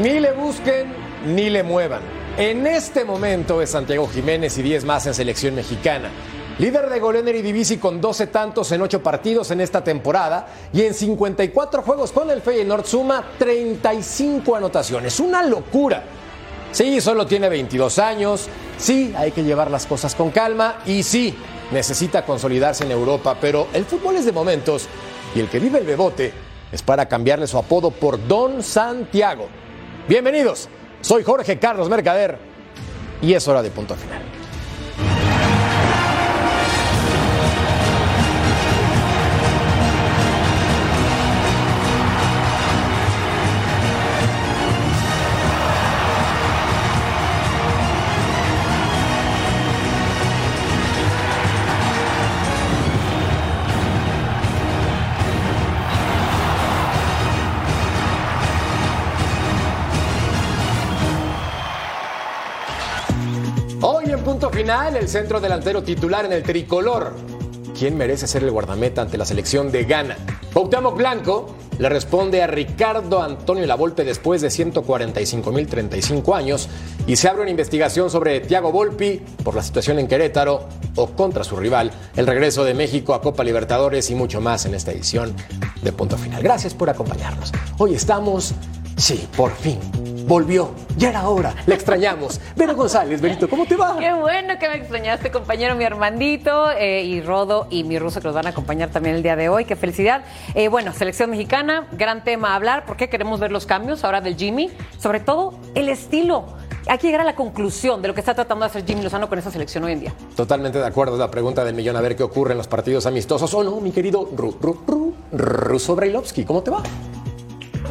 Ni le busquen ni le muevan. En este momento es Santiago Jiménez y 10 más en selección mexicana. Líder de goleo en Eredivisie con 12 tantos en 8 partidos en esta temporada y en 54 juegos con el Feyenoord suma 35 anotaciones. Una locura. Sí, solo tiene 22 años. Sí, hay que llevar las cosas con calma y sí, necesita consolidarse en Europa, pero el fútbol es de momentos y el que vive el bebote es para cambiarle su apodo por Don Santiago. Bienvenidos, soy Jorge Carlos Mercader y es hora de punto final. Punto final, el centro delantero titular en el tricolor. ¿Quién merece ser el guardameta ante la selección de Ghana? Cuauhtémoc Blanco le responde a Ricardo Antonio Lavolpe después de 145.035 años y se abre una investigación sobre Thiago Volpi por la situación en Querétaro o contra su rival, el regreso de México a Copa Libertadores y mucho más en esta edición de Punto Final. Gracias por acompañarnos. Hoy estamos, sí, por fin, volvió. Ya era hora, le extrañamos. Vero González, Benito, ¿cómo te va? Qué bueno que me extrañaste, compañero, mi Armandito eh, y Rodo y mi ruso que nos van a acompañar también el día de hoy. Qué felicidad. Eh, bueno, selección mexicana, gran tema a hablar. ¿Por qué queremos ver los cambios ahora del Jimmy? Sobre todo el estilo. Hay que llegar a la conclusión de lo que está tratando de hacer Jimmy Lozano con esa selección hoy en día. Totalmente de acuerdo. Es la pregunta del millón a ver qué ocurre en los partidos amistosos. ¿O no, mi querido Ru, Ru, Ru, Ruso Brailovsky? ¿Cómo te va?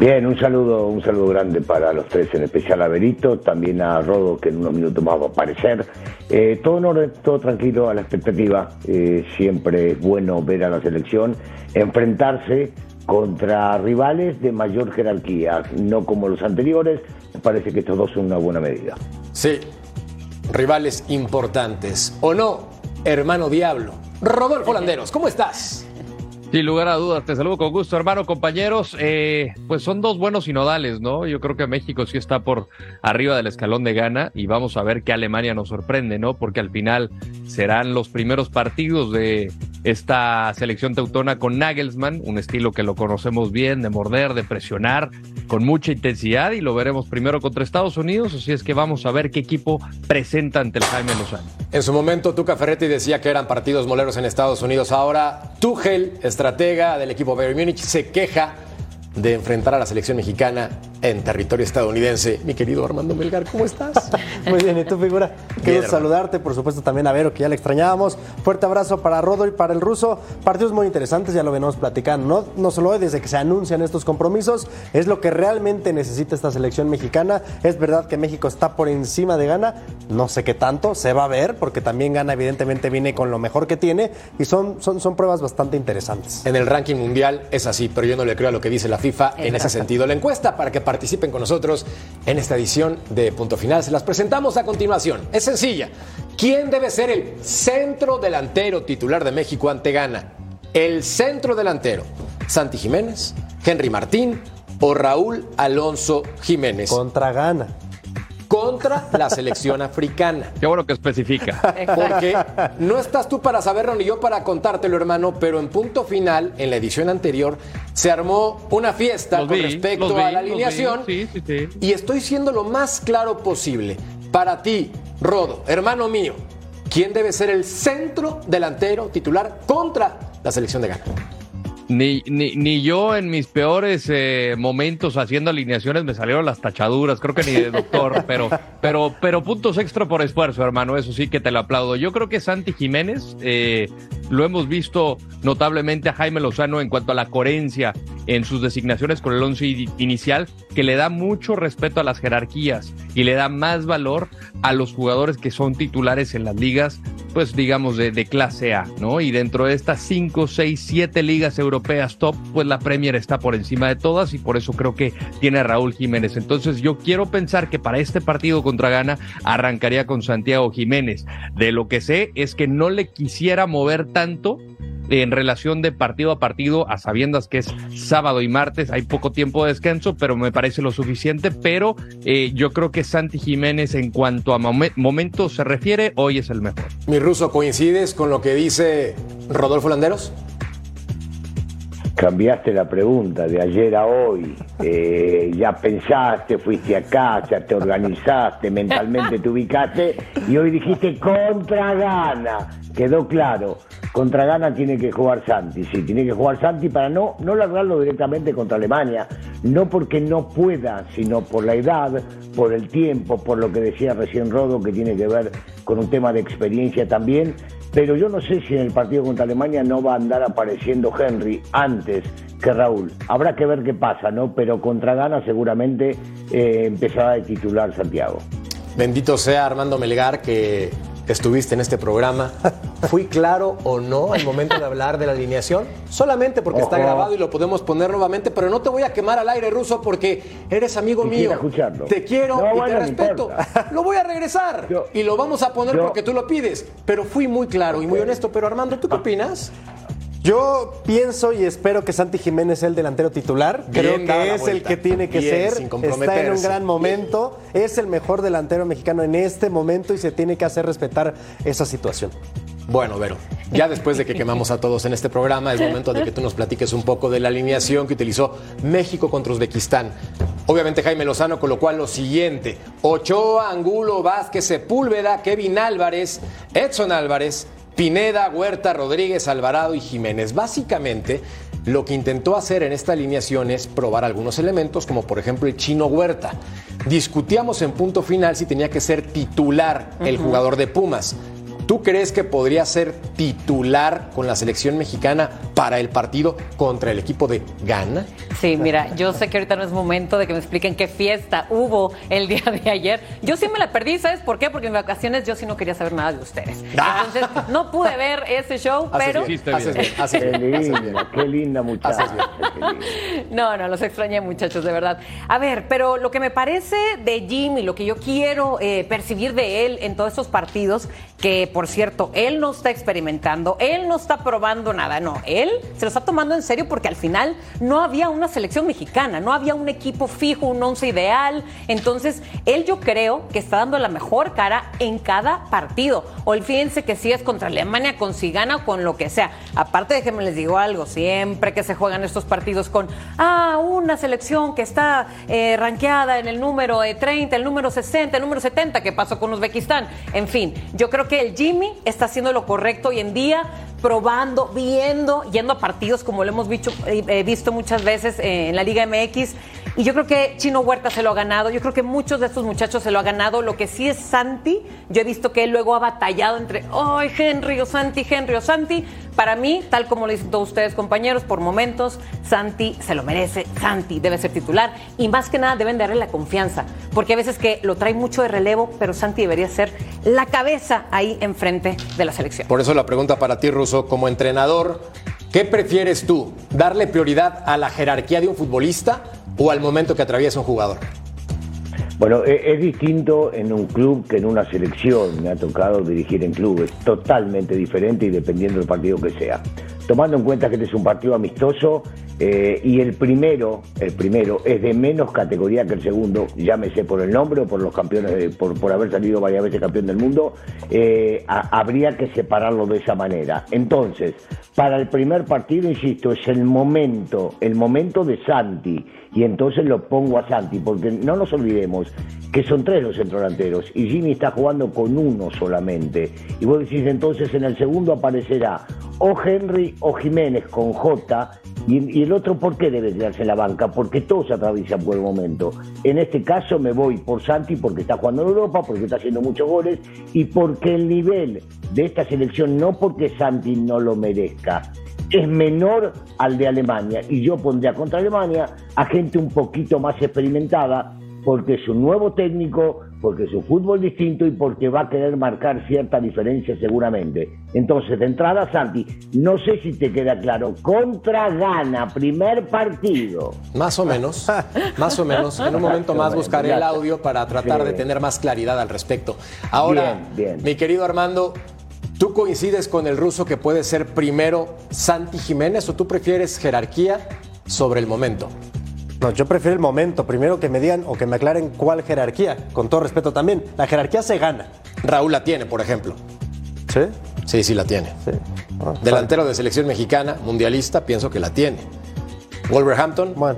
Bien, un saludo, un saludo grande para los tres, en especial a Berito, también a Rodo, que en unos minutos más va a aparecer. Eh, todo en orden, todo tranquilo, a la expectativa. Eh, siempre es bueno ver a la selección enfrentarse contra rivales de mayor jerarquía, no como los anteriores. Me parece que estos dos son una buena medida. Sí, rivales importantes. ¿O no, hermano Diablo? Rodolfo Landeros, ¿cómo estás? Sin lugar a dudas, te saludo con gusto, hermano, compañeros. Eh, pues son dos buenos sinodales, ¿no? Yo creo que México sí está por arriba del escalón de gana y vamos a ver qué Alemania nos sorprende, ¿no? Porque al final serán los primeros partidos de esta selección teutona con Nagelsmann, un estilo que lo conocemos bien, de morder, de presionar, con mucha intensidad y lo veremos primero contra Estados Unidos, así es que vamos a ver qué equipo presenta ante el Jaime Lozano. En su momento, Tuca Ferretti decía que eran partidos moleros en Estados Unidos. Ahora, Tuchel, estratega del equipo Bayern Múnich, se queja de enfrentar a la selección mexicana en territorio estadounidense. Mi querido Armando Melgar, ¿cómo estás? Muy bien, ¿y tú, figura? Quiero saludarte, por supuesto, también a Vero, que ya le extrañábamos. Fuerte abrazo para Rodo y para el ruso. Partidos muy interesantes, ya lo venimos platicando. No, no solo hoy, desde que se anuncian estos compromisos, es lo que realmente necesita esta selección mexicana. Es verdad que México está por encima de Gana, no sé qué tanto, se va a ver, porque también Gana, evidentemente, viene con lo mejor que tiene y son, son, son pruebas bastante interesantes. En el ranking mundial es así, pero yo no le creo a lo que dice la FIFA en ese sentido. La encuesta para que participen con nosotros en esta edición de Punto Final se las presentamos a continuación. Es sencilla. ¿Quién debe ser el centro delantero titular de México ante Ghana? El centro delantero. Santi Jiménez, Henry Martín o Raúl Alonso Jiménez. Contra Ghana contra la selección africana. Qué bueno que especifica. Porque no estás tú para saberlo ni yo para contártelo, hermano, pero en punto final, en la edición anterior, se armó una fiesta Los con vi, respecto vi, a la alineación. Sí, sí, sí. Y estoy siendo lo más claro posible. Para ti, Rodo, hermano mío, ¿quién debe ser el centro delantero titular contra la selección de Ghana? Ni, ni, ni yo en mis peores eh, momentos haciendo alineaciones me salieron las tachaduras, creo que ni de doctor, pero, pero, pero puntos extra por esfuerzo, hermano, eso sí que te lo aplaudo. Yo creo que Santi Jiménez, eh, lo hemos visto notablemente a Jaime Lozano en cuanto a la coherencia en sus designaciones con el once inicial, que le da mucho respeto a las jerarquías y le da más valor a los jugadores que son titulares en las ligas, pues digamos de, clase A, ¿no? Y dentro de estas 5, 6, 7 ligas europeas top, pues la Premier está por encima de todas y por eso creo que tiene a Raúl Jiménez. Entonces yo quiero pensar que para este partido contra Ghana arrancaría con Santiago Jiménez. De lo que sé es que no le quisiera mover tanto en relación de partido a partido, a sabiendas que es sábado y martes, hay poco tiempo de descanso, pero me parece lo suficiente, pero eh, yo creo que Santi Jiménez en cuanto a momento se refiere, hoy es el mejor. Mi ruso, ¿coincides con lo que dice Rodolfo Landeros? Cambiaste la pregunta de ayer a hoy. Eh, ya pensaste, fuiste a casa, te organizaste, mentalmente te ubicaste y hoy dijiste contra gana. Quedó claro. Contra Gana tiene que jugar Santi, sí, tiene que jugar Santi para no, no largarlo directamente contra Alemania, no porque no pueda, sino por la edad, por el tiempo, por lo que decía recién Rodo, que tiene que ver con un tema de experiencia también, pero yo no sé si en el partido contra Alemania no va a andar apareciendo Henry antes que Raúl. Habrá que ver qué pasa, ¿no? Pero contra Gana seguramente eh, empezará a titular Santiago. Bendito sea Armando Melgar que estuviste en este programa. ¿Fui claro o no al momento de hablar de la alineación? Solamente porque está grabado y lo podemos poner nuevamente, pero no te voy a quemar al aire ruso porque eres amigo mío. Te quiero y te respeto. lo voy a regresar y lo vamos a poner porque tú lo pides. Pero fui muy claro y muy honesto. Pero Armando, ¿tú qué opinas? Yo pienso y espero que Santi Jiménez sea el delantero titular. Creo que es el que tiene que ser. Está en un gran momento. Es el mejor delantero mexicano en este momento y se tiene que hacer respetar esa situación. Bueno, Vero, ya después de que quemamos a todos en este programa, es momento de que tú nos platiques un poco de la alineación que utilizó México contra Uzbekistán. Obviamente Jaime Lozano, con lo cual lo siguiente: Ochoa, Angulo, Vázquez, Sepúlveda, Kevin Álvarez, Edson Álvarez, Pineda, Huerta, Rodríguez, Alvarado y Jiménez. Básicamente, lo que intentó hacer en esta alineación es probar algunos elementos, como por ejemplo el chino Huerta. Discutíamos en punto final si tenía que ser titular el jugador de Pumas. ¿Tú crees que podría ser titular con la selección mexicana para el partido contra el equipo de Ghana? Sí, mira, yo sé que ahorita no es momento de que me expliquen qué fiesta hubo el día de ayer. Yo sí me la perdí, ¿sabes por qué? Porque en vacaciones yo sí no quería saber nada de ustedes. Ah. Entonces, no pude ver ese show, pero... Qué linda, qué linda muchacha. No, no, los extrañé, muchachos, de verdad. A ver, pero lo que me parece de Jimmy, lo que yo quiero eh, percibir de él en todos estos partidos, que por cierto, él no está experimentando, él no está probando nada, no, él se lo está tomando en serio porque al final no había una selección mexicana, no había un equipo fijo, un once ideal, entonces él yo creo que está dando la mejor cara en cada partido. Olvídense que si es contra Alemania, con si gana o con lo que sea. Aparte de que me les digo algo, siempre que se juegan estos partidos con, ah, una selección que está eh, en el número 30, el número 60, el número 70, que pasó con Uzbekistán, en fin, yo creo que el Jimmy está haciendo lo correcto hoy en día, probando, viendo, yendo a partidos como lo hemos visto, eh, visto muchas veces eh, en la Liga MX. Y yo creo que Chino Huerta se lo ha ganado, yo creo que muchos de estos muchachos se lo ha ganado. Lo que sí es Santi, yo he visto que él luego ha batallado entre, ¡ay, Henry o Santi, Henry o Santi! Para mí, tal como lo dicen todos ustedes, compañeros, por momentos, Santi se lo merece, Santi debe ser titular y más que nada deben darle la confianza, porque a veces que lo trae mucho de relevo, pero Santi debería ser la cabeza ahí enfrente de la selección. Por eso la pregunta para ti, Russo, como entrenador, ¿qué prefieres tú? ¿Darle prioridad a la jerarquía de un futbolista o al momento que atraviesa un jugador? Bueno, e-, es, distinto en un club que en una selección. Me ha tocado dirigir en clubes, totalmente diferente y dependiendo del partido que sea. Tomando en cuenta que este es un partido amistoso eh, y el primero, el primero es de menos categoría que el segundo, llámese por el nombre o por los campeones, por, por haber salido varias veces campeón del mundo, eh, habría que separarlo de esa manera. Entonces, para el primer partido, insisto, es el momento, el momento de Santi y entonces lo pongo a Santi, porque no nos olvidemos que son tres los centrodelanteros y Jimmy está jugando con uno solamente. Y vos decís entonces en el segundo aparecerá o Henry o Jiménez con J Y, el otro, ¿por qué debe quedarse en la banca? Porque todos atraviesan por el momento. En este caso me voy por Santi porque está jugando en Europa, porque está haciendo muchos goles y porque el nivel de esta selección, no porque Santi no lo merezca, es menor al de Alemania. Y yo pondría contra Alemania a gente un poquito más experimentada porque es un nuevo técnico, porque es un fútbol distinto y porque va a querer marcar cierta diferencia seguramente. Entonces, de entrada, Santi, no sé si te queda claro, contra Gana, primer partido. Más o menos, más o menos. En un momento más buscaré el audio para tratar de tener más claridad al respecto. Ahora, mi querido Armando, ¿tú coincides con el ruso que puede ser primero Santi Jiménez o tú prefieres jerarquía sobre el momento? No, yo prefiero el momento. Primero que me digan o que me aclaren cuál jerarquía. Con todo respeto también. La jerarquía se gana. Raúl la tiene, por ejemplo. ¿Sí? Sí, sí la tiene. Ah, Delantero de selección mexicana, mundialista, pienso que la tiene. Wolverhampton. Bueno.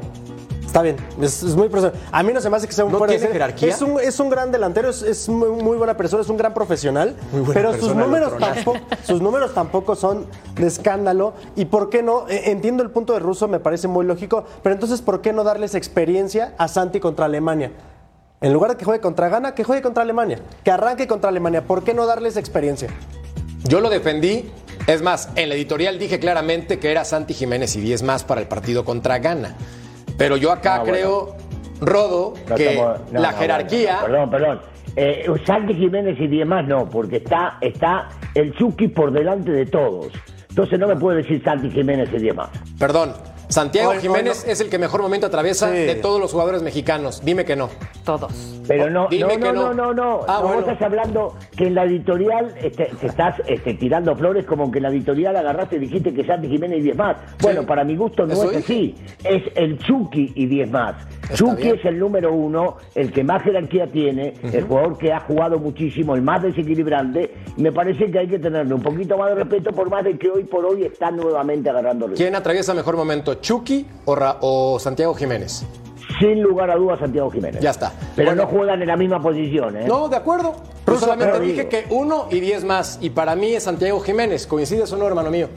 Está bien, es, muy profesional. A mí no se me hace que sea un ¿No tiene jerarquía? Es un, es un gran delantero, es, muy, buena persona, es un gran profesional. pero sus números, tampoco, sus números tampoco son de escándalo. ¿Y por qué no? E, entiendo el punto de Russo, me parece muy lógico. Pero entonces, ¿por qué no darles experiencia a Santi contra Alemania? En lugar de que juegue contra Ghana, que juegue contra Alemania. Que arranque contra Alemania. ¿Por qué no darles experiencia? Yo lo defendí. Es más, en la editorial dije claramente que era Santi Jiménez y 10 más para el partido contra Ghana. Pero yo acá creo, Rodo, que la jerarquía. perdón, perdón. Eh, Santi Jiménez y diez más no, porque está, está el Chucky por delante de todos. Entonces no me puede decir Santi Jiménez y diez más. Perdón, Santiago Jiménez es el que mejor momento atraviesa de todos los jugadores mexicanos. Dime que no. Todos. Pero no, no, no, no, no, no, ah, no. estás hablando que en la editorial este, te estás este, tirando flores como que en la editorial agarraste y dijiste que Santi Jiménez y 10 más. Bueno, para mi gusto no es así. Es el Chucky y 10 más. Chucky es el número uno, el que más jerarquía tiene, el jugador que ha jugado muchísimo, el más desequilibrante. Me parece que hay que tenerle un poquito más de respeto por más de que hoy por hoy está nuevamente agarrando. ¿Quién atraviesa mejor momento, Chucky o Santiago Jiménez? sin lugar a dudas Santiago Jiménez. Ya está. Pero no juegan en la misma posición, ¿eh? No, de acuerdo. Yo solamente dije que uno y diez más. Y para mí es Santiago Jiménez. ¿Coincides o no, hermano mío?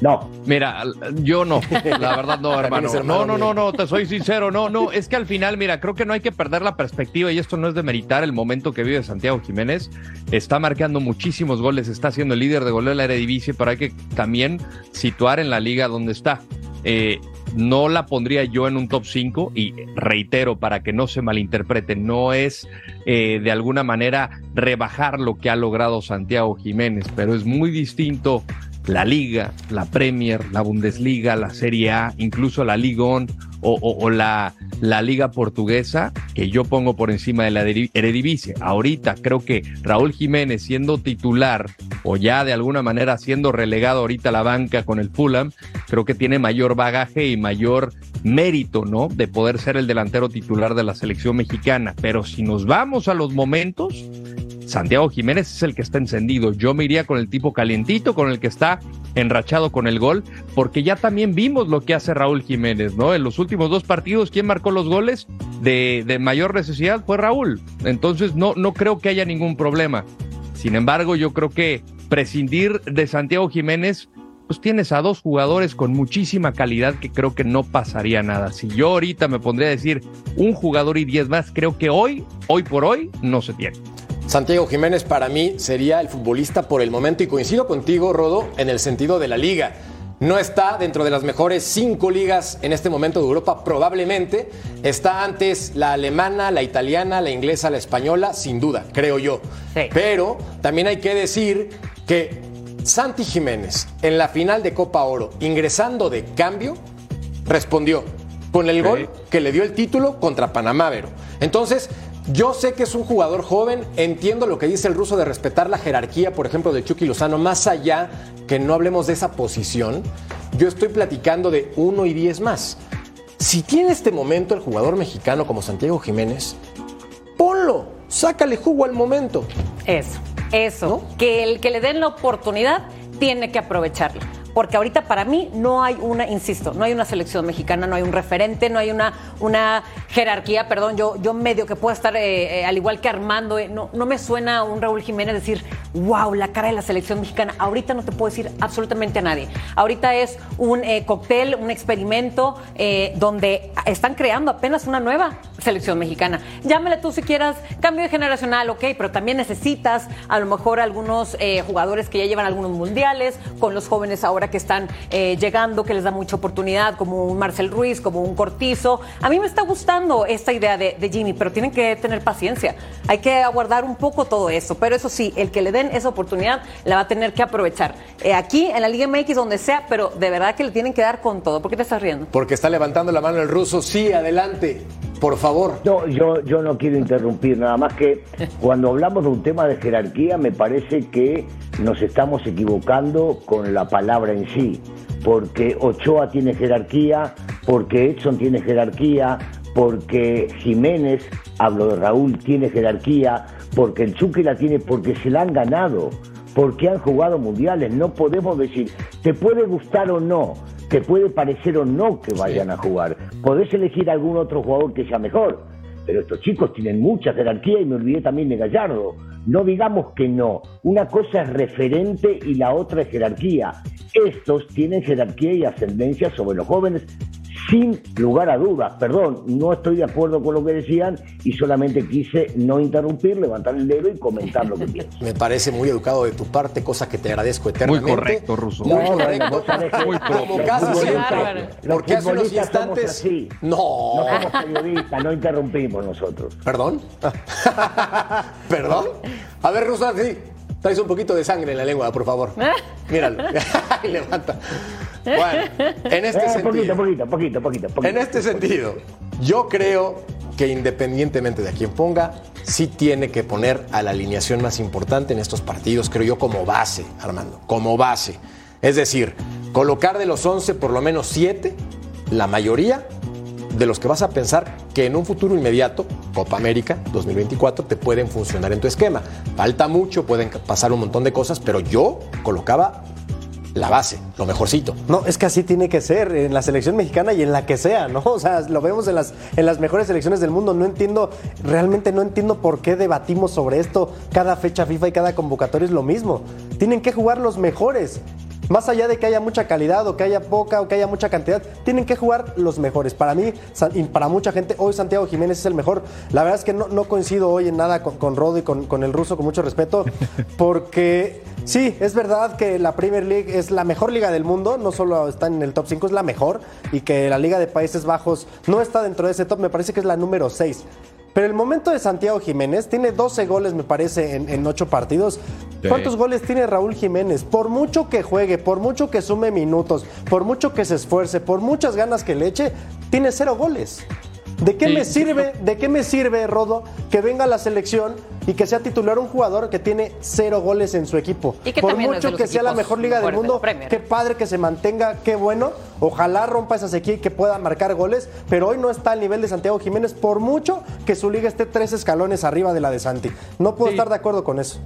No. Mira, yo no, la verdad no, hermano. No, no, no, no, te soy sincero, no, no, es que al final, mira, creo que no hay que perder la perspectiva y esto no es de meritar el momento que vive Santiago Jiménez. Está marcando muchísimos goles, está siendo el líder de goleo de la Eredivisie, pero hay que también situar en la liga donde está. Eh, no la pondría yo en un top 5 y reitero para que no se malinterprete, no es eh, de alguna manera rebajar lo que ha logrado Santiago Jiménez, pero es muy distinto la Liga, la Premier, la Bundesliga, la Serie A, incluso la Liga o, la, la, Liga Portuguesa, que yo pongo por encima de la Eredivisie. Ahorita creo que Raúl Jiménez siendo titular o ya de alguna manera siendo relegado ahorita a la banca con el Fulham, creo que tiene mayor bagaje y mayor mérito, ¿no? De poder ser el delantero titular de la selección mexicana. Pero si nos vamos a los momentos, Santiago Jiménez es el que está encendido. Yo me iría con el tipo calientito, con el que está enrachado con el gol, porque ya también vimos lo que hace Raúl Jiménez, ¿no? En los últimos dos partidos, ¿quién marcó los goles de, de mayor necesidad? Fue Raúl. Entonces, no, no creo que haya ningún problema. Sin embargo, yo creo que prescindir de Santiago Jiménez pues tienes a dos jugadores con muchísima calidad que creo que no pasaría nada. Si yo ahorita me pondría a decir un jugador y diez más, creo que hoy, hoy por hoy, no se tiene. Santiago Jiménez para mí sería el futbolista por el momento y coincido contigo, Rodo, en el sentido de la liga. No está dentro de las mejores cinco ligas en este momento de Europa, probablemente. Está antes la alemana, la italiana, la inglesa, la española, sin duda, creo yo. Pero también hay que decir que Santi Jiménez en la final de Copa Oro, ingresando de cambio, respondió con el gol que le dio el título contra Panamá, Vero. Entonces, yo sé que es un jugador joven, entiendo lo que dice el ruso de respetar la jerarquía, por ejemplo, de Chucky Lozano, más allá que no hablemos de esa posición, yo estoy platicando de uno y diez más. Si tiene este momento el jugador mexicano como Santiago Jiménez, ponlo, sácale jugo al momento. Eso, eso, que el que le den la oportunidad tiene que aprovecharla porque ahorita para mí no hay una, insisto, no hay una selección mexicana, no hay un referente, no hay una, una jerarquía, perdón, yo, yo medio que pueda estar, eh, eh, al igual que Armando, eh, no, no me suena un Raúl Jiménez decir, wow, la cara de la selección mexicana. Ahorita no te puedo decir absolutamente a nadie. Ahorita es un cóctel, un experimento donde están creando apenas una nueva selección mexicana. Llámale tú si quieras cambio generacional, ok, pero también necesitas a lo mejor algunos jugadores que ya llevan algunos mundiales, con los jóvenes ahora que están llegando, que les da mucha oportunidad, como un Marcel Ruiz, como un Cortizo. A mí me está gustando esta idea de, de Jimmy, pero tienen que tener paciencia. Hay que aguardar un poco todo eso. Pero eso sí, el que le den esa oportunidad la va a tener que aprovechar. Eh, aquí, en la Liga MX, donde sea, pero de verdad que le tienen que dar con todo. ¿Por qué te estás riendo? Porque está levantando la mano el ruso. Sí, adelante. Por favor. No, yo, yo no quiero interrumpir, nada más que cuando hablamos de un tema de jerarquía, me parece que nos estamos equivocando con la palabra en sí. Porque Ochoa tiene jerarquía, porque Edson tiene jerarquía, porque Jiménez, hablo de Raúl, tiene jerarquía, porque el Chucky la tiene, porque se la han ganado, porque han jugado mundiales. No podemos decir, te puede gustar o no, te puede parecer o no que vayan a jugar. Podés elegir algún otro jugador que sea mejor, pero estos chicos tienen mucha jerarquía y me olvidé también de Gallardo. No digamos que no. Una cosa es referente y la otra es jerarquía. Estos tienen jerarquía y ascendencia sobre los jóvenes sin lugar a dudas. Perdón, no estoy de acuerdo con lo que decían y solamente quise no interrumpir, levantar el dedo y comentar lo que pienso. Me parece muy educado de tu parte, cosa que te agradezco eternamente. Muy correcto, Ruso. Muy correcto. muy Como casi siempre. Porque hace unos instantes... Así. No. No somos periodistas, no interrumpimos nosotros. ¿Perdón? ¿Perdón? A ver, Ruso, sí. Traes un poquito de sangre en la lengua, por favor. Míralo. levanta. Bueno, en este eh, sentido. Poquito, poquito, poquito, poquito, En este sentido, yo creo que independientemente de a quién ponga, sí tiene que poner a la alineación más importante en estos partidos, creo yo, como base, Armando, como base. Es decir, colocar de los 11 por lo menos 7, la mayoría de los que vas a pensar que en un futuro inmediato, Copa América 2024, te pueden funcionar en tu esquema. Falta mucho, pueden pasar un montón de cosas, pero yo colocaba la base, lo mejorcito. No, es que así tiene que ser en la selección mexicana y en la que sea, ¿no? O sea, lo vemos en las, en las mejores selecciones del mundo. No entiendo, realmente no entiendo por qué debatimos sobre esto. Cada fecha FIFA y cada convocatoria es lo mismo. Tienen que jugar los mejores. Más allá de que haya mucha calidad o que haya poca o que haya mucha cantidad, tienen que jugar los mejores. Para mí y para mucha gente, hoy Santiago Jiménez es el mejor. La verdad es que no, coincido hoy en nada con, con Rodo y con, con el ruso, con mucho respeto, porque Sí, es verdad que la Premier League es la mejor liga del mundo, no solo está en el top 5, es la mejor, y que la Liga de Países Bajos no está dentro de ese top, me parece que es la número 6. Pero el momento de Santiago Jiménez tiene 12 goles, me parece, en, 8 partidos. ¿Cuántos goles tiene Raúl Jiménez? Por mucho que juegue, por mucho que sume minutos, por mucho que se esfuerce, por muchas ganas que le eche, tiene cero goles. ¿De qué me sirve, de qué me sirve, Rodo, que venga a la selección y que sea titular un jugador que tiene cero goles en su equipo? Por mucho que sea la mejor liga del mundo, qué padre que se mantenga, qué bueno. Ojalá rompa esa sequía y que pueda marcar goles, pero hoy no está al nivel de Santiago Jiménez, por mucho que su liga esté tres escalones arriba de la de Santi. No puedo estar de acuerdo con eso.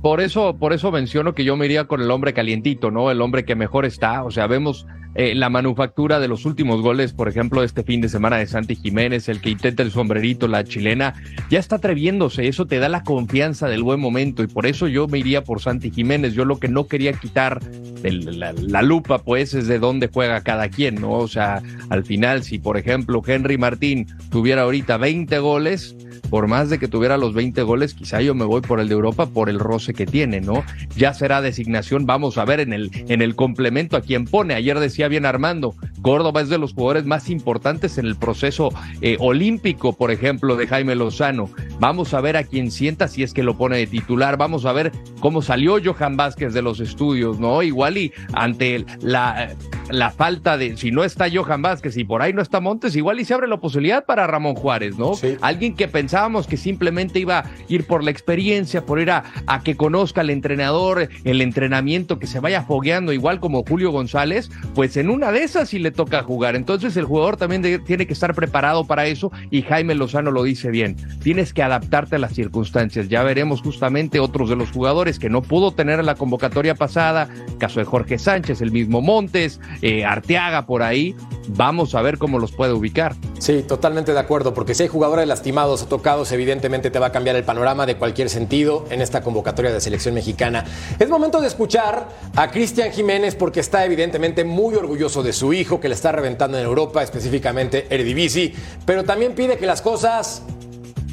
Por eso, por eso menciono que yo me iría con el hombre calientito, ¿no? El hombre que mejor está. O sea, vemos eh, la manufactura de los últimos goles, por ejemplo, este fin de semana de Santi Jiménez, el que intenta el sombrerito, la chilena, ya está atreviéndose. Eso te da la confianza del buen momento y por eso yo me iría por Santi Jiménez. Yo lo que no quería quitar la, la, lupa, pues, es de dónde juega cada quien, ¿no? O sea, al final, si por ejemplo Henry Martín tuviera ahorita 20 goles, por más de que tuviera los 20 goles, quizá yo me voy por el de Europa por el roce que tiene, ¿no? Ya será designación, vamos a ver en el, en el complemento a quien pone. Ayer decía bien Armando, Córdoba es de los jugadores más importantes en el proceso eh, olímpico, por ejemplo, de Jaime Lozano. Vamos a ver a quién sienta si es que lo pone de titular, vamos a ver cómo salió Johan Vázquez de los estudios, ¿no? Igual y ante la, la falta de, si no está Johan Vázquez y por ahí no está Montes, igual y se abre la posibilidad para Ramón Juárez, ¿no? Alguien que pensábamos que simplemente iba a ir por la experiencia, por ir a, a que conozca al entrenador, el entrenamiento, que se vaya fogueando, igual como Julio González, pues en una de esas sí le toca jugar. Entonces el jugador también tiene que estar preparado para eso y Jaime Lozano lo dice bien. Tienes que adaptarte a las circunstancias. Ya veremos justamente otros de los jugadores que no pudo tener en la convocatoria pasada, caso de Jorge Sánchez, el mismo Montes, eh, Arteaga por ahí. Vamos a ver cómo los puede ubicar. Sí, totalmente de acuerdo, porque si hay jugadores lastimados o tocados, evidentemente te va a cambiar el panorama de cualquier sentido en esta convocatoria de selección mexicana. Es momento de escuchar a Cristian Jiménez porque está evidentemente muy orgulloso de su hijo que le está reventando en Europa, específicamente Eredivisie, pero también pide que las cosas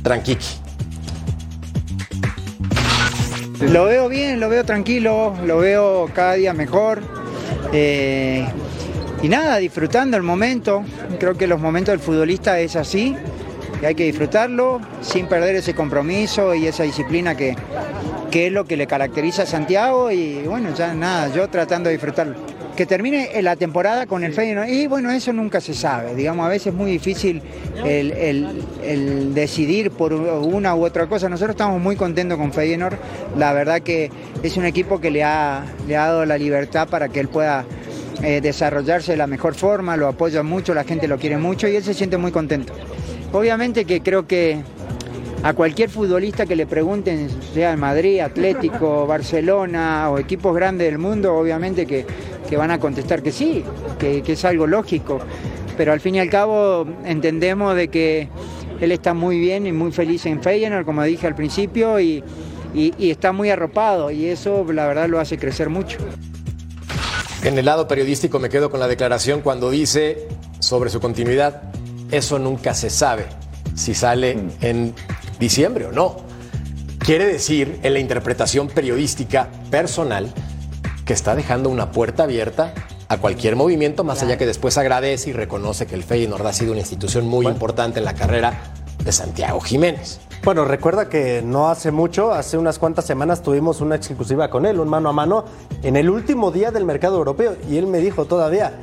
tranquiqui. Lo veo bien, lo veo tranquilo, lo veo cada día mejor. Eh, y nada, disfrutando el momento. Creo que los momentos del futbolista es así, y hay que disfrutarlo sin perder ese compromiso y esa disciplina que, que es lo que le caracteriza a Santiago. Y bueno, ya nada, yo tratando de disfrutarlo que termine la temporada con el Feyenoord. Y bueno, eso nunca se sabe. Digamos, a veces es muy difícil el, decidir por una u otra cosa. Nosotros estamos muy contentos con Feyenoord. La verdad que es un equipo que le ha, le ha dado la libertad para que él pueda eh, desarrollarse de la mejor forma. Lo apoya mucho, la gente lo quiere mucho y él se siente muy contento. Obviamente que creo que a cualquier futbolista que le pregunten, sea en Madrid, Atlético, Barcelona o equipos grandes del mundo, obviamente que, van a contestar que sí, que, es algo lógico. Pero al fin y al cabo entendemos de que él está muy bien y muy feliz en Feyenoord, como dije al principio, y, y está muy arropado y eso la verdad lo hace crecer mucho. En el lado periodístico me quedo con la declaración cuando dice sobre su continuidad, eso nunca se sabe si sale mm. en diciembre o no. Quiere decir, en la interpretación periodística personal, que está dejando una puerta abierta a cualquier movimiento, más allá que después agradece y reconoce que el Feyenoord ha sido una institución muy importante en la carrera de Santiago Jiménez. Bueno, recuerda que no hace mucho, hace unas cuantas semanas tuvimos una exclusiva con él, un mano a mano, en el último día del mercado europeo. Y él me dijo todavía,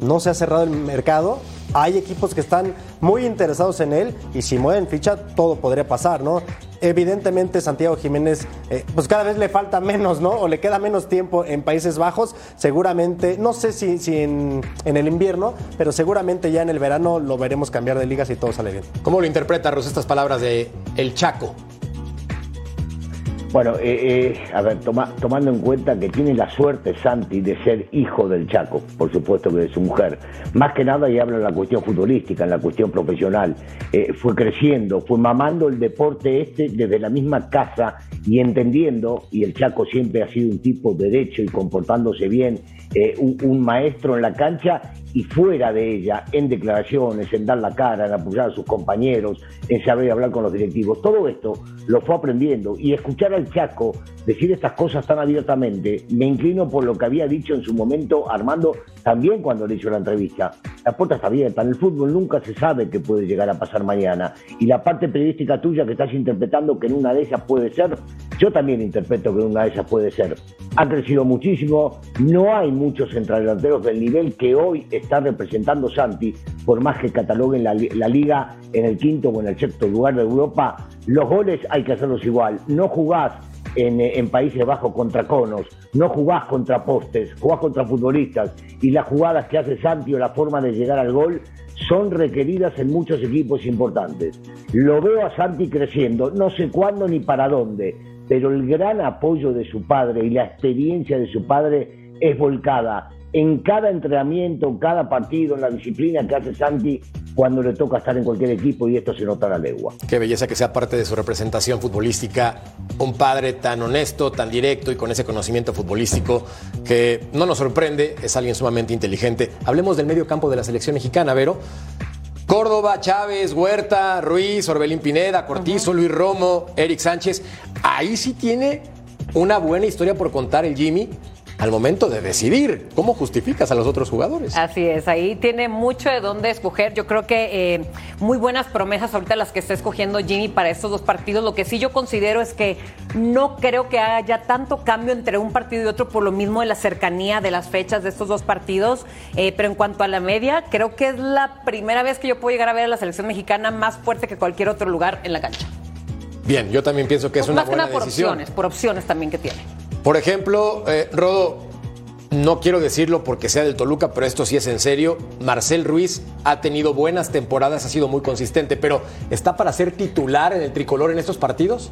no se ha cerrado el mercado, hay equipos que están muy interesados en él y si mueven ficha todo podría pasar, ¿no? Evidentemente Santiago Jiménez, eh, pues cada vez le falta menos, ¿no? O le queda menos tiempo en Países Bajos. Seguramente, no sé si, si en, el invierno, pero seguramente ya en el verano lo veremos cambiar de ligas y todo sale bien. ¿Cómo lo interpreta, Ros, estas palabras de El Chaco? Bueno, eh, eh, a ver, tomando en cuenta que tiene la suerte Santi de ser hijo del Chaco, por supuesto que de su mujer, más que nada y hablo en la cuestión futbolística, en la cuestión profesional, eh, fue creciendo, fue mamando el deporte este desde la misma casa y entendiendo, y el Chaco siempre ha sido un tipo derecho y comportándose bien, un, un maestro en la cancha y fuera de ella, en declaraciones, en dar la cara, en apoyar a sus compañeros, en saber hablar con los directivos. Todo esto lo fue aprendiendo y escuchar al Chaco decir estas cosas tan abiertamente, me inclino por lo que había dicho en su momento Armando también cuando le hizo la entrevista. La puerta está abierta, en el fútbol nunca se sabe qué puede llegar a pasar mañana. Y la parte periodística tuya que estás interpretando que en una de ellas puede ser, yo también interpreto que en una de ellas puede ser. Ha crecido muchísimo, no hay muchos centrodelanteros del nivel que hoy está representando Santi, por más que cataloguen la, la liga en el quinto o en el sexto lugar de Europa, los goles hay que hacerlos igual. No jugás en, Países Bajos contra conos, no jugás contra postes, jugás contra futbolistas y las jugadas que hace Santi o la forma de llegar al gol son requeridas en muchos equipos importantes. Lo veo a Santi creciendo, no sé cuándo ni para dónde, pero el gran apoyo de su padre y la experiencia de su padre es volcada en cada entrenamiento, cada partido, en la disciplina que hace Santi cuando le toca estar en cualquier equipo y esto se nota a la legua. Qué belleza que sea parte de su representación futbolística, un padre tan honesto, tan directo y con ese conocimiento futbolístico que no nos sorprende, es alguien sumamente inteligente. Hablemos del medio campo de la selección mexicana, Vero. Córdoba, Chávez, Huerta, Ruiz, Orbelín Pineda, Cortizo, Luis Romo, Eric Sánchez. Ahí sí tiene una buena historia por contar el Jimmy al momento de decidir cómo justificas a los otros jugadores. Así es, ahí tiene mucho de dónde escoger. Yo creo que eh, muy buenas promesas ahorita las que está escogiendo Jimmy para estos dos partidos. Lo que sí yo considero es que no creo que haya tanto cambio entre un partido y otro por lo mismo de la cercanía de las fechas de estos dos partidos. Eh, pero en cuanto a la media, creo que es la primera vez que yo puedo llegar a ver a la selección mexicana más fuerte que cualquier otro lugar en la cancha. Bien, yo también pienso que es una más buena que nada por opciones, por opciones también que tiene. Por ejemplo, eh, Rodo, no quiero decirlo porque sea del Toluca, pero esto sí es en serio. Marcel Ruiz ha tenido buenas temporadas, ha sido muy consistente, pero ¿está para ser titular en el tricolor en estos partidos?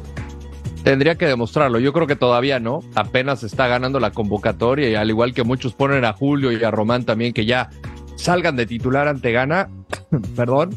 Tendría que demostrarlo. Yo creo que todavía no. Apenas está ganando la convocatoria y al igual que muchos ponen a Julio y a Román también que ya salgan de titular ante Gana, perdón,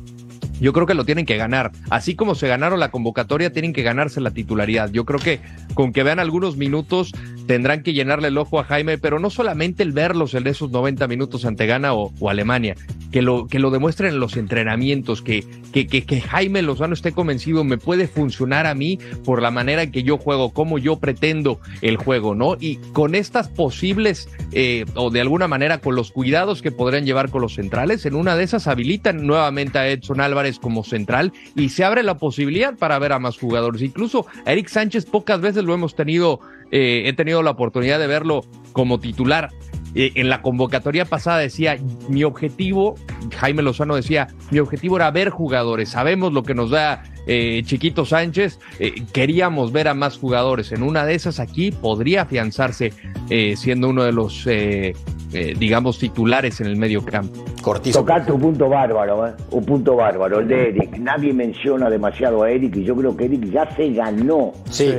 yo creo que lo tienen que ganar. Así como se ganaron la convocatoria, tienen que ganarse la titularidad. Yo creo que con que vean algunos minutos tendrán que llenarle el ojo a Jaime, pero no solamente el verlos en esos 90 minutos ante Ghana o, Alemania, que lo, que lo demuestren en los entrenamientos, que, que, que, Jaime Lozano esté convencido, me puede funcionar a mí por la manera en que yo juego, como yo pretendo el juego, ¿no? Y con estas posibles, eh, o de alguna manera con los cuidados que podrían llevar con los centrales, en una de esas habilitan nuevamente a Edson Álvarez como central y se abre la posibilidad para ver a más jugadores. Incluso a Eric Sánchez pocas veces lo hemos tenido, eh, he tenido la oportunidad de verlo como titular. Eh, en la convocatoria pasada decía, mi objetivo, Jaime Lozano decía, mi objetivo era ver jugadores, sabemos lo que nos da eh, Chiquito Sánchez, queríamos ver a más jugadores. En una de esas aquí podría afianzarse siendo uno de los eh, digamos, titulares en el medio campo. Cortizo. Tocaste un punto bárbaro, ¿eh? un punto bárbaro, el de Eric. Nadie menciona demasiado a Eric y yo creo que Eric ya se ganó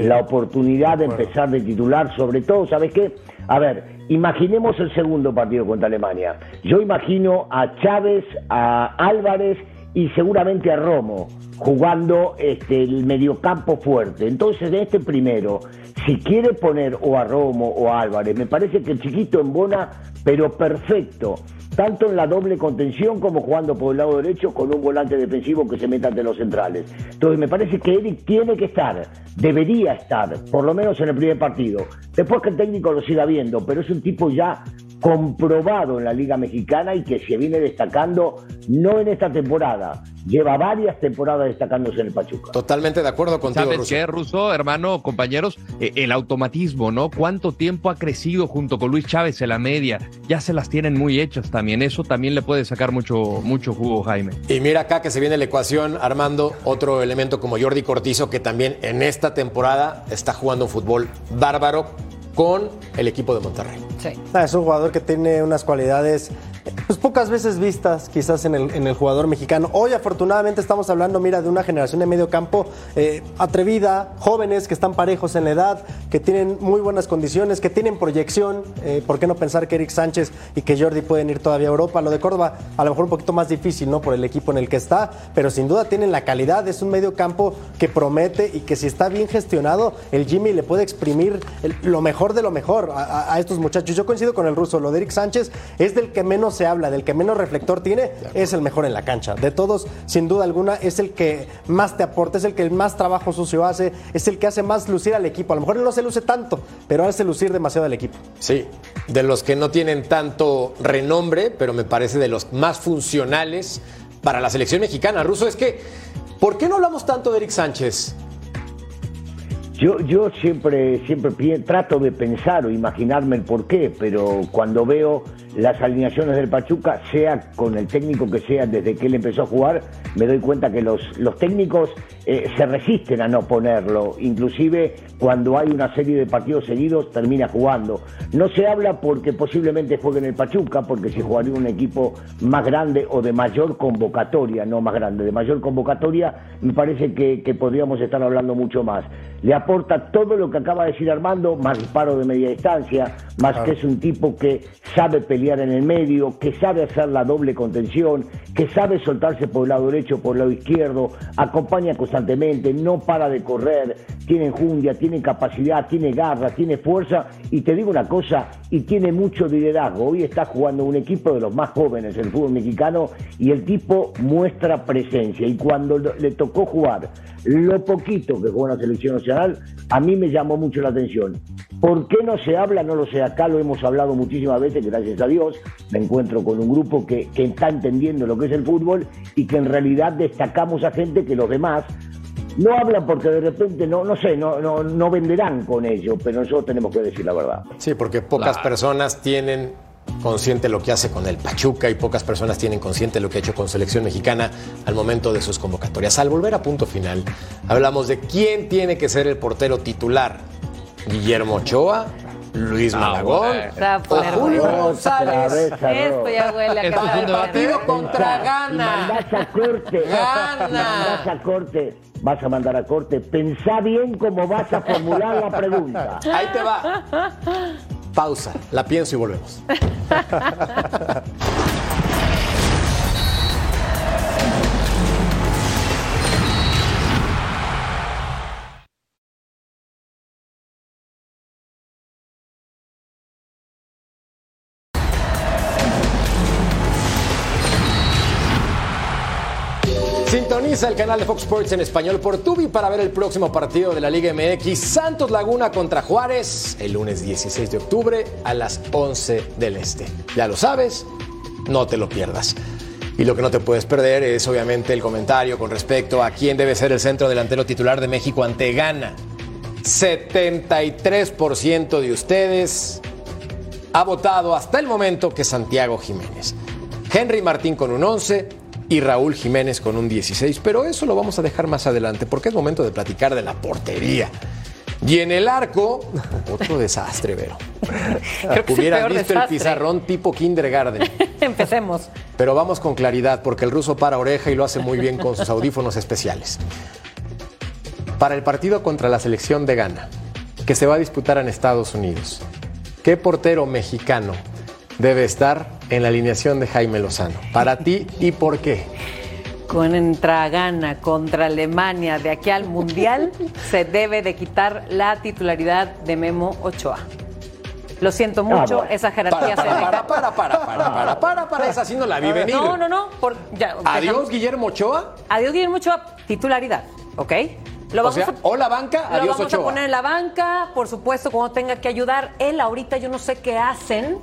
la oportunidad de empezar de titular, sobre todo, ¿sabes qué? A ver, imaginemos el segundo partido contra Alemania. Yo imagino a Chávez, a Álvarez y seguramente a Romo jugando este, el mediocampo fuerte. Entonces, de este primero, si quiere poner o a Romo o a Álvarez, me parece que el chiquito en Bona pero perfecto, tanto en la doble contención como jugando por el lado derecho con un volante defensivo que se meta ante los centrales. Entonces me parece que Eric tiene que estar, debería estar, por lo menos en el primer partido. Después que el técnico lo siga viendo, pero es un tipo ya comprobado en la Liga Mexicana y que se viene destacando no en esta temporada, lleva varias temporadas destacándose en el Pachuca. Totalmente de acuerdo contigo, ¿Sabes qué, Russo, hermano, compañeros? Eh, el automatismo, ¿no? ¿Cuánto tiempo ha crecido junto con Luis Chávez en la media? Ya se las tienen muy hechas también. Eso también le puede sacar mucho, mucho jugo, Jaime. Y mira acá que se viene la ecuación, Armando, otro elemento como Jordi Cortizo, que también en esta temporada está jugando un fútbol bárbaro con el equipo de Monterrey. Sí. Ah, es un jugador que tiene unas cualidades pues pocas veces vistas quizás en el, jugador mexicano. Hoy afortunadamente estamos hablando, mira, de una generación de medio campo eh, atrevida, jóvenes que están parejos en la edad, que tienen muy buenas condiciones, que tienen proyección. Eh, ¿Por qué no pensar que Eric Sánchez y que Jordi pueden ir todavía a Europa? Lo de Córdoba a lo mejor un poquito más difícil, ¿no? Por el equipo en el que está, pero sin duda tienen la calidad. Es un medio campo que promete y que si está bien gestionado, el Jimmy le puede exprimir lo mejor de lo mejor a, a estos muchachos. Yo coincido con el ruso, lo de Eric Sánchez es del que menos se habla, del que menos reflector tiene, es el mejor en la cancha. De todos, sin duda alguna, es el que más te aporta, es el que más trabajo sucio hace, es el que hace más lucir al equipo. A lo mejor él no se luce tanto, pero hace lucir demasiado al equipo. Sí, de los que no tienen tanto renombre, pero me parece de los más funcionales para la selección mexicana. Ruso, es que, ¿por qué no hablamos tanto de Eric Sánchez? Yo, yo siempre, siempre trato de pensar o imaginarme el porqué, pero cuando veo las alineaciones del Pachuca, sea con el técnico que sea, desde que él empezó a jugar, me doy cuenta que los, los técnicos eh, se resisten a no ponerlo, inclusive cuando hay una serie de partidos seguidos termina jugando. No se habla porque posiblemente juegue en el Pachuca, porque si jugaría un equipo más grande o de mayor convocatoria, no más grande, de mayor convocatoria, me parece que, que podríamos estar hablando mucho más. Le aporta todo lo que acaba de decir Armando, más disparo de media distancia, más que es un tipo que sabe pelear en el medio, que sabe hacer la doble contención, que sabe soltarse por el lado derecho, por el lado izquierdo, acompaña constantemente, no para de correr, tiene enjundia, tiene capacidad, tiene garra, tiene fuerza y te digo una cosa, y tiene mucho liderazgo. Hoy está jugando un equipo de los más jóvenes en el fútbol mexicano y el tipo muestra presencia y cuando le tocó jugar lo poquito que jugó en la selección nacional, a mí me llamó mucho la atención. ¿Por qué no se habla? No lo sé, acá lo hemos hablado muchísimas veces, gracias a Dios, me encuentro con un grupo que, que está entendiendo lo que es el fútbol y que en realidad destacamos a gente que los demás no hablan porque de repente no, no sé, no, no, no venderán con ello, pero nosotros tenemos que decir la verdad. Sí, porque pocas personas tienen consciente lo que hace con el Pachuca y pocas personas tienen consciente lo que ha hecho con selección mexicana al momento de sus convocatorias. Al volver a punto final, hablamos de quién tiene que ser el portero titular. Guillermo Ochoa, Luis Malagón Se va a poner o Julio. González. Esto ya huele a que Partido contra Gana. mandás a corte. Gana. Mandás a corte. Vas a mandar a corte. Pensá bien cómo vas a formular la pregunta. Ahí te va. Pausa, la pienso y volvemos. Sintoniza el canal de Fox Sports en español por Tubi para ver el próximo partido de la Liga MX Santos Laguna contra Juárez el lunes 16 de octubre a las 11 del Este. Ya lo sabes, no te lo pierdas. Y lo que no te puedes perder es obviamente el comentario con respecto a quién debe ser el centro delantero titular de México ante Ghana. 73% de ustedes ha votado hasta el momento que Santiago Jiménez. Henry Martín con un 11 y Raúl Jiménez con un 16, pero eso lo vamos a dejar más adelante porque es momento de platicar de la portería. Y en el arco, otro desastre, Vero. Creo que el visto el pizarrón tipo kindergarten. Empecemos. Pero vamos con claridad porque el ruso para oreja y lo hace muy bien con sus audífonos especiales. Para el partido contra la selección de Ghana, que se va a disputar en Estados Unidos, ¿qué portero mexicano debe estar en la alineación de Jaime Lozano? Para ti y por qué. Contra Ghana, contra Alemania, de aquí al Mundial, se debe de quitar la titularidad de Memo Ochoa. Lo siento mucho, bueno. esa jerarquía Para, se para, deja. para, para, para, para, para, para, para, esa sí no la vi venir. No, no, no. por- ya, Adiós, dejamos- Guillermo Ochoa. Adiós, Guillermo Ochoa, titularidad, ¿ok? Lo O sea, o la banca, lo adiós vamos Ochoa. a poner en la banca, por supuesto, cuando tenga que ayudar. Él ahorita yo no sé qué hacen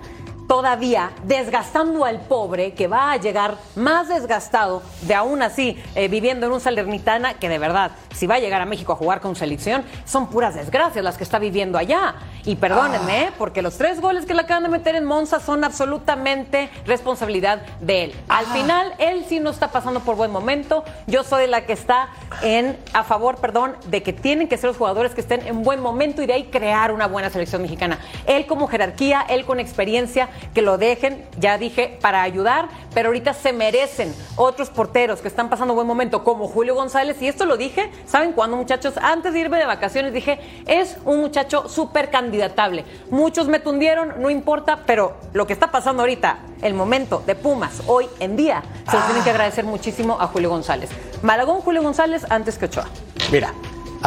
todavía desgastando al pobre que va a llegar más desgastado de aún así eh, viviendo en un Salernitana que de verdad si va a llegar a México a jugar con selección son puras desgracias las que está viviendo allá. Y perdónenme ¿eh? porque los tres goles que le acaban de meter en Monza son absolutamente responsabilidad de él. Al final él sí no está pasando por buen momento. Yo soy la que está en a favor perdón de que tienen que ser los jugadores que estén en buen momento y de ahí crear una buena selección mexicana. Él como jerarquía él con experiencia que lo dejen, ya dije, para ayudar, pero ahorita se merecen otros porteros que están pasando buen momento, como Julio González, y esto lo dije, ¿saben cuándo, muchachos? Antes de irme de vacaciones dije, es un muchacho súper candidatable. Muchos me tundieron, no importa, pero lo que está pasando ahorita, el momento de Pumas, hoy en día, se los tienen que agradecer muchísimo a Julio González. Malagón, Julio González, antes que Ochoa. Mira,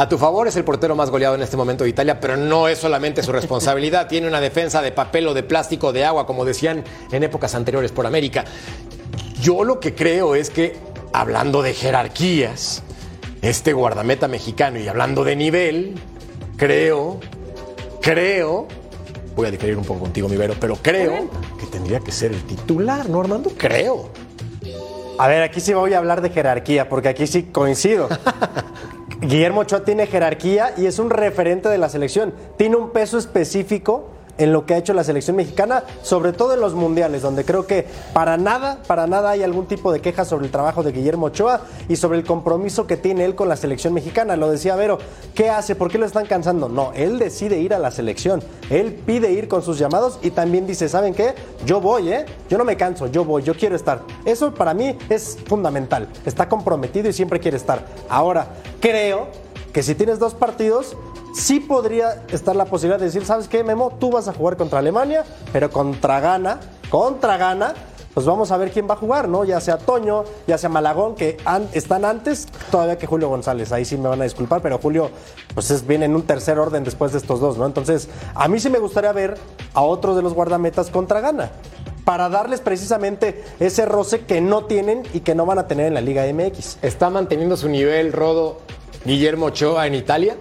a tu favor es el portero más goleado en este momento de Italia, pero no es solamente su responsabilidad. Tiene una defensa de papel o de plástico o de agua, como decían en épocas anteriores por América. Yo lo que creo es que, hablando de jerarquías, este guardameta mexicano y hablando de nivel, creo, creo, voy a diferir un poco contigo, mi Vero, pero creo que tendría que ser el titular, ¿no, Armando? Creo. A ver, aquí sí voy a hablar de jerarquía, porque aquí sí coincido. Guillermo Ochoa tiene jerarquía y es un referente de la selección. Tiene un peso específico en lo que ha hecho la selección mexicana, sobre todo en los mundiales, donde creo que para nada, para nada hay algún tipo de queja sobre el trabajo de Guillermo Ochoa y sobre el compromiso que tiene él con la selección mexicana. Lo decía Vero, ¿qué hace? ¿Por qué lo están cansando? No, él decide ir a la selección, él pide ir con sus llamados y también dice, ¿saben qué? Yo voy, ¿eh? Yo no me canso, yo voy, yo quiero estar. Eso para mí es fundamental, está comprometido y siempre quiere estar. Ahora, creo que si tienes dos partidos, sí podría estar la posibilidad de decir, ¿sabes qué, Memo? Tú vas a jugar contra Alemania, pero contra Ghana, contra Ghana, pues vamos a ver quién va a jugar, ¿no? Ya sea Toño, ya sea Malagón, que están antes todavía que Julio González. Ahí sí me van a disculpar, pero Julio, pues es, viene en un tercer orden después de estos dos, ¿no? Entonces, a mí sí me gustaría ver a otros de los guardametas contra Ghana. Para darles precisamente ese roce que no tienen y que no van a tener en la Liga MX. ¿Está manteniendo su nivel, Rodo, Guillermo Ochoa en Italia?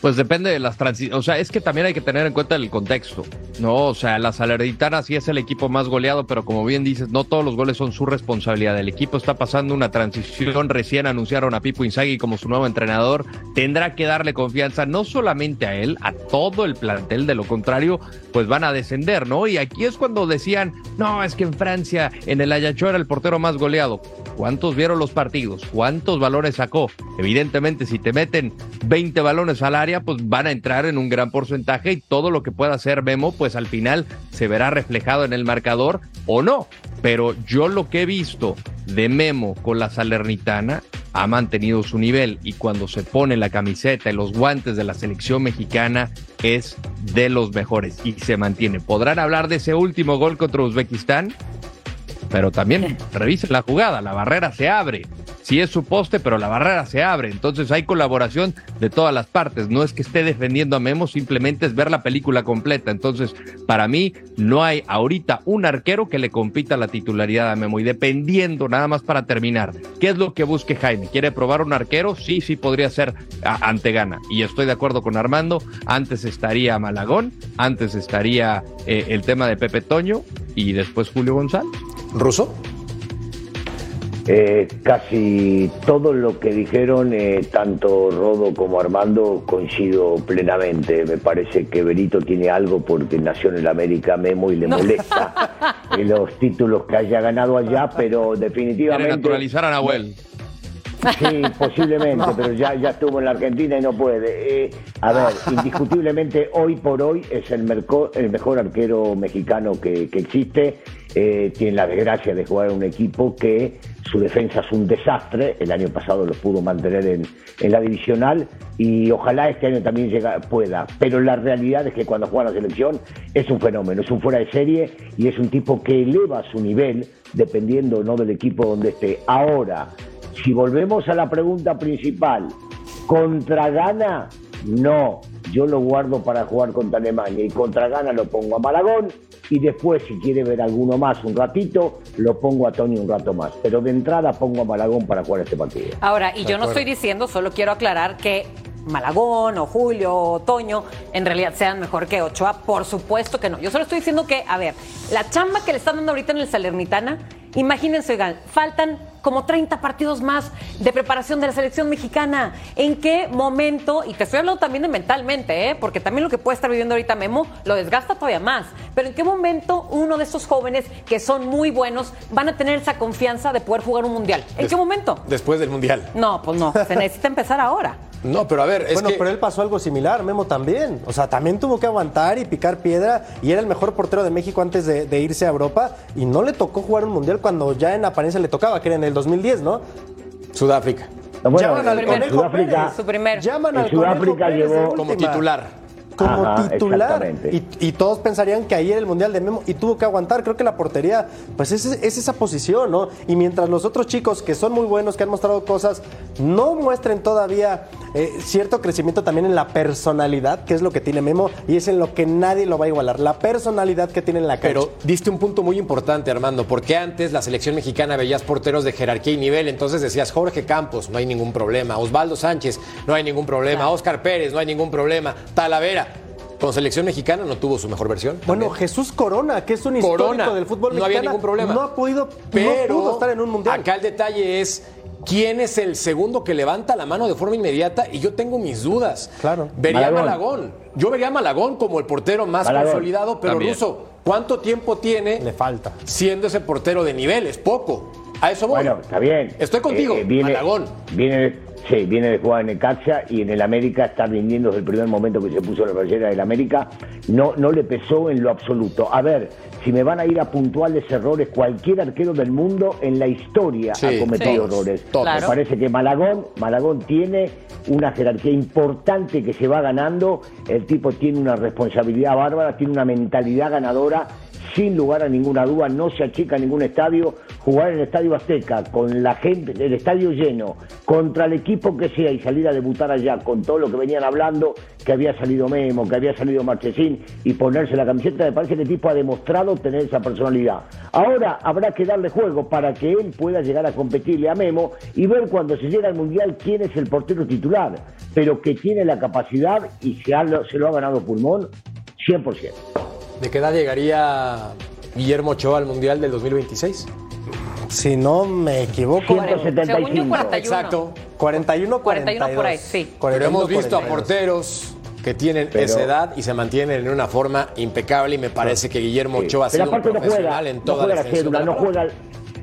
Pues depende de las transiciones. O sea, es que también hay que tener en cuenta el contexto. No, o sea, la Salernitana sí es el equipo más goleado, pero como bien dices, no todos los goles son su responsabilidad. El equipo está pasando una transición, recién anunciaron a Pipo Inzaghi como su nuevo entrenador, tendrá que darle confianza no solamente a él, a todo el plantel, de lo contrario, pues van a descender, ¿no? Y aquí es cuando decían, no, es que en Francia, en el Ayacho era el portero más goleado. ¿Cuántos vieron los partidos? ¿Cuántos balones sacó? Evidentemente, si te meten 20 balones al área, pues van a entrar en un gran porcentaje y todo lo que pueda hacer Memo, pues al final se verá reflejado en el marcador o no. Pero yo lo que he visto de Memo con la Salernitana ha mantenido su nivel y cuando se pone la camiseta y los guantes de la selección mexicana es de los mejores y se mantiene. ¿Podrán hablar de ese último gol contra Uzbekistán? pero también revisen la jugada, la barrera se abre. Sí es su poste, pero la barrera se abre. Entonces hay colaboración de todas las partes. No es que esté defendiendo a Memo, simplemente es ver la película completa. Entonces, para mí, no hay ahorita un arquero que le compita la titularidad a Memo. Y dependiendo, nada más para terminar, ¿qué es lo que busque Jaime? ¿Quiere probar un arquero? Sí, sí podría ser ante gana. Y estoy de acuerdo con Armando. Antes estaría Malagón, antes estaría eh, el tema de Pepe Toño y después Julio González. ¿Ruso? Eh, casi todo lo que dijeron, eh, tanto Rodo como Armando, coincido plenamente. Me parece que Benito tiene algo porque nació en el América Memo y le molesta los títulos que haya ganado allá, pero definitivamente. Quiere naturalizar a Nahuel. Sí, posiblemente, pero ya, ya estuvo en la Argentina y no puede. Eh, a ver, indiscutiblemente hoy por hoy es el, el mejor arquero mexicano que, existe. Eh, tiene la desgracia de jugar en un equipo que su defensa es un desastre. El año pasado lo pudo mantener en, en la divisional y ojalá este año también llega, pueda. Pero la realidad es que cuando juega la selección es un fenómeno, es un fuera de serie y es un tipo que eleva su nivel dependiendo no del equipo donde esté. Ahora, si volvemos a la pregunta principal, ¿contra Gana? No, yo lo guardo para jugar contra Alemania y contra Gana lo pongo a Malagón y después si quiere ver alguno más un ratito, lo pongo a Tony un rato más. Pero de entrada pongo a Malagón para jugar este partido. Ahora, y yo no estoy diciendo, solo quiero aclarar que Malagón o Julio o Toño en realidad sean mejor que Ochoa. Por supuesto que no. Yo solo estoy diciendo que, a ver, la chamba que le están dando ahorita en el Salernitana, imagínense, oigan, faltan como 30 partidos más de preparación de la selección mexicana. ¿En qué momento? Y te estoy hablando también de mentalmente, ¿eh? porque también lo que puede estar viviendo ahorita Memo lo desgasta todavía más. Pero ¿en qué momento uno de estos jóvenes que son muy buenos van a tener esa confianza de poder jugar un mundial? ¿En qué momento? Después del mundial. No, pues no. Se necesita empezar ahora. No, pero a ver, es bueno, pero él pasó algo similar, Memo también. O sea, también tuvo que aguantar y picar piedra y era el mejor portero de México antes de, irse a Europa y no le tocó jugar un mundial cuando ya en apariencia le tocaba, que era en el 2010, ¿no? Sudáfrica. Llaman al Conejo Sudáfrica, su primer. Llaman al Sudáfrica llevó como titular como titular. Y, todos pensarían que ahí era el Mundial de Memo y tuvo que aguantar. Creo que la portería, pues es, esa posición, ¿no? Y mientras los otros chicos que son muy buenos, que han mostrado cosas, no muestren todavía eh, cierto crecimiento también en la personalidad, que es lo que tiene Memo, y es en lo que nadie lo va a igualar, la personalidad que tiene en la cancha. Pero diste un punto muy importante, Armando, porque antes la selección mexicana veías porteros de jerarquía y nivel, entonces decías Jorge Campos, no hay ningún problema, Osvaldo Sánchez, no hay ningún problema, Oscar Pérez, no hay ningún problema, Talavera. Con selección mexicana no tuvo su mejor versión. Bueno, Jesús Corona, que es un histórico del fútbol mexicano. No había ningún problema. No ha podido, pero no pudo estar en un mundial. Acá el detalle es quién es el segundo que levanta la mano de forma inmediata y yo tengo mis dudas. Claro. Vería a Malagón. Yo vería a Malagón como el portero más consolidado, pero Ruso, ¿cuánto tiempo tiene? Le falta. Siendo ese portero de nivel, es poco. A eso voy. Bueno, está bien. Estoy contigo, eh, viene, Malagón. Viene, Sí, viene de jugar en el Caxa y en el América está rindiendo desde el primer momento que se puso la playera del América. No, no le pesó en lo absoluto. A ver, si me van a ir a puntuales errores, cualquier arquero del mundo en la historia ha cometido errores. Me parece que Malagón, Malagón tiene una jerarquía importante que se va ganando. El tipo tiene una responsabilidad bárbara, tiene una mentalidad ganadora sin lugar a ninguna duda, no se achica ningún estadio. Jugar en el Estadio Azteca con la gente, el estadio lleno, contra el equipo que sea y salir a debutar allá con todo lo que venían hablando, que había salido Memo, que había salido Marchesín y ponerse la camiseta, me parece que el tipo ha demostrado tener esa personalidad. Ahora habrá que darle juego para que él pueda llegar a competirle a Memo y ver cuando se llega al Mundial quién es el portero titular, pero que tiene la capacidad y se, se lo ha ganado pulmón 100%. ¿De qué edad llegaría Guillermo Ochoa al Mundial del 2026? Si no me equivoco. Según yo, 175. 41. Exacto. 41, 41 por ahí, 42. sí. 41, Pero hemos visto a 42. porteros que tienen Pero- esa edad y se mantienen en una forma impecable y me parece que Guillermo Sí. Ochoa ha Pero sido un aparte no profesional juega, en no toda juega la cédula, no juega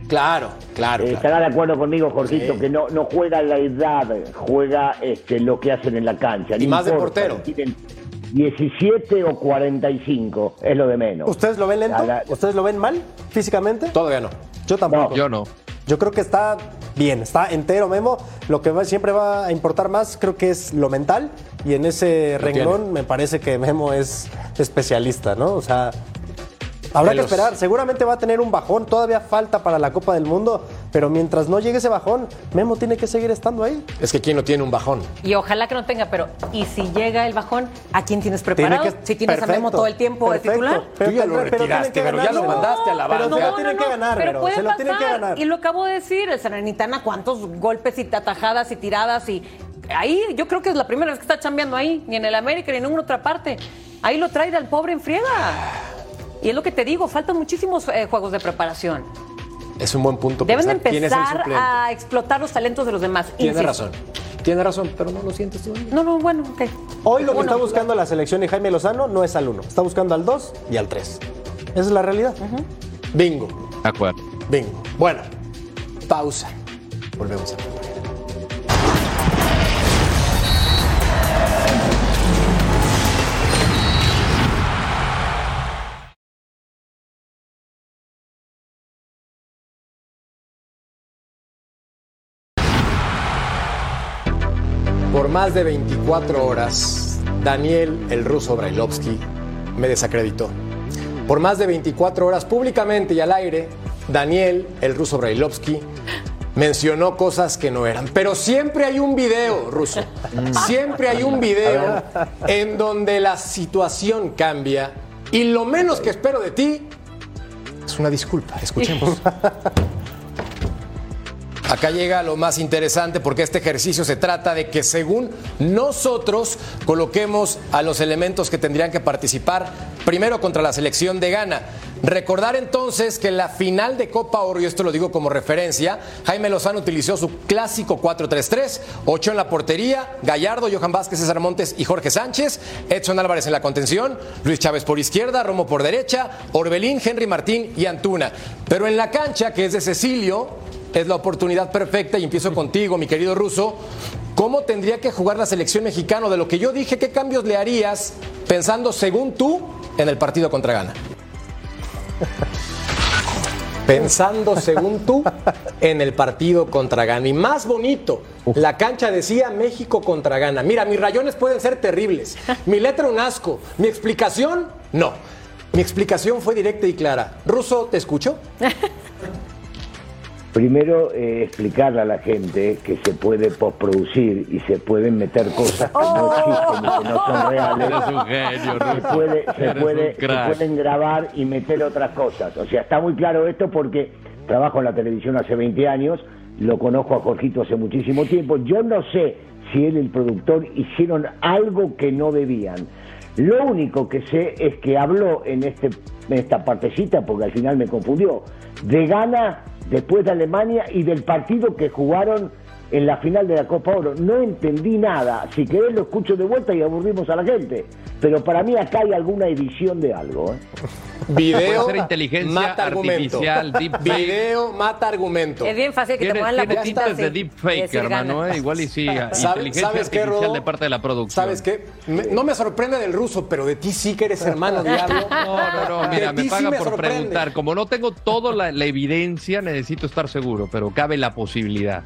Claro, claro, Eh, claro. estará de acuerdo conmigo, Jorgito, Sí. que no, no juega la edad, juega este, lo que hacen en la cancha. Y No más de portero. si Tienen 17 o 45, es lo de menos. ¿Ustedes lo ven lento? A la- ¿Ustedes lo ven mal físicamente? Todavía no. Yo tampoco. Yo no. Yo creo que está bien, está entero Memo. Lo que siempre va a importar más creo que es lo mental y en ese renglón me parece que Memo es especialista, ¿no? O sea, habrá que los- esperar. Seguramente va a tener un bajón, todavía falta para la Copa del Mundo, pero mientras no llegue ese bajón, Memo tiene que seguir estando ahí. Es que quién no tiene un bajón. Y ojalá que no tenga, pero ¿y si llega el bajón? ¿A quién tienes preparado? Tiene que- si tienes a Memo todo el tiempo perfecto. de titular. Tú ya lo pero retiraste, que pero ya lo mandaste a la Pero banca. no, tienen que ganar, pero se lo tienen que pasar. ganar. Y lo acabo de decir, el Salernitana, cuántos golpes y atajadas y tiradas y ahí yo creo que es la primera vez que está chambeando ahí, ni en el América ni en ninguna otra parte. Ahí lo trae al pobre en friega. Y es lo que te digo, faltan muchísimos eh, juegos de preparación. Es un buen punto. Deben de pensar quién es el empezar a explotar los talentos de los demás. Tiene Insisto. razón. Tiene razón, pero no lo sientes todavía. No, no, bueno, ok. Hoy lo que Bueno, está buscando la selección y Jaime Lozano no es al 1, está buscando al 2 y al 3. Esa es la realidad. Bingo, De acuerdo. bingo. Bueno, pausa. Volvemos a ver. Más de 24 horas, Daniel el ruso Brailovsky me desacreditó. Por más de 24 horas, públicamente y al aire, Daniel el ruso Brailovsky mencionó cosas que no eran. Pero siempre hay un video, ruso. Siempre hay un video en donde la situación cambia y lo menos que espero de ti es una disculpa. Escuchemos. Acá llega lo más interesante porque este ejercicio se trata de que según nosotros coloquemos a los elementos que tendrían que participar primero contra la selección de Ghana. Recordar entonces que en la final de Copa Oro, y esto lo digo como referencia, Jaime Lozano utilizó su clásico 4-3-3, 8 en la portería, Gallardo, Johan Vázquez, César Montes y Jorge Sánchez, Edson Álvarez en la contención, Luis Chávez por izquierda, Romo por derecha, Orbelín, Henry Martín y Antuna. Pero en la cancha, que es de Cecilio, es la oportunidad perfecta y empiezo contigo, mi querido Ruso. ¿Cómo tendría que jugar la selección mexicana? De lo que yo dije, ¿qué cambios le harías pensando, según tú, en el partido contra Ghana? Pensando, según tú, en el partido contra Ghana. Y más bonito, la cancha decía México contra Ghana. Mira, mis rayones pueden ser terribles. Mi letra un asco. Mi explicación, no. Mi explicación fue directa y clara. Ruso, ¿te escucho? Primero, eh, explicarle a la gente que se puede postproducir y se pueden meter cosas que no existen y que no son reales. Eres un genio, se, puede, se, puede- un se pueden grabar y meter otras cosas. O sea, está muy claro esto porque trabajo en la televisión hace 20 años, lo conozco a Jorgito hace muchísimo tiempo. Yo no sé si él y el productor hicieron algo que no debían. Lo único que sé es que habló en, este, en esta partecita, porque al final me confundió, de Ghana después de Alemania y del partido que jugaron en la final de la Copa Oro. No entendí nada. Si querés lo escucho de vuelta y aburrimos a la gente. Pero para mí acá hay alguna edición de algo. ¿eh? Video inteligencia mata artificial, deepfake. Video mata argumento. Es bien fácil que te pongan la tintes de deepfake, hermano. ¿eh? Igual y sí, ¿Sabe- inteligencia ¿Sabes qué, artificial Rodo? de parte de la producción. ¿Sabes qué? Me- no me sorprende del ruso, pero de ti sí que eres hermano diablo. No, no, no, mira, me sí me por sorprende. preguntar. Como no tengo toda la, la evidencia, necesito estar seguro, pero cabe la posibilidad.